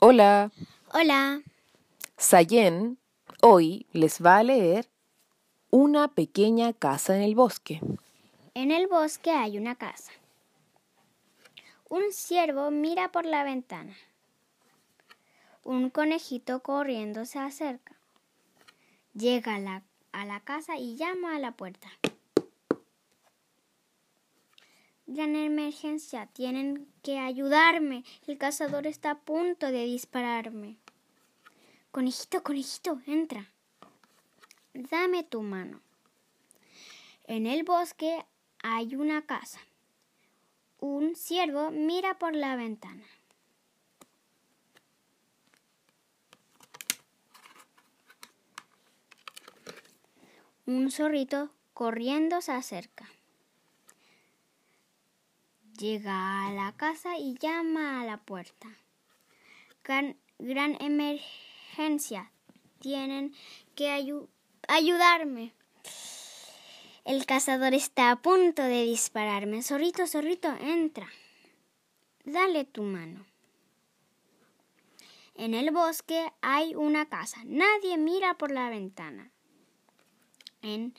Hola, Hola. Sayen hoy les va a leer Una pequeña casa en el bosque. En el bosque hay una casa. Un ciervo mira por la ventana. Un conejito corriendo se acerca. Llega a la, a la casa y llama a la puerta. Gran emergencia, tienen que ayudarme. El cazador está a punto de dispararme. Conejito, conejito, entra. Dame tu mano. En el bosque hay una casa. Un ciervo mira por la ventana. Un zorrito corriendo se acerca. Llega a la casa y llama a la puerta. Gran, emergencia. Tienen que ayu- ayudarme. El cazador está a punto de dispararme. Zorrito, zorrito, entra. Dale tu mano. En el bosque hay una casa. Nadie mira por la ventana. En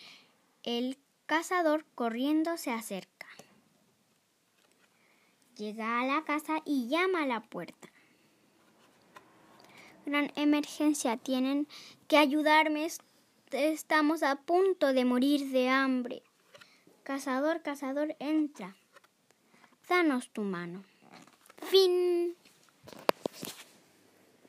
el cazador corriendo se acerca. Llega a la casa y llama a la puerta. Gran emergencia, tienen que ayudarme. Est- Estamos a punto de morir de hambre. Cazador, cazador, entra. Danos tu mano. Fin.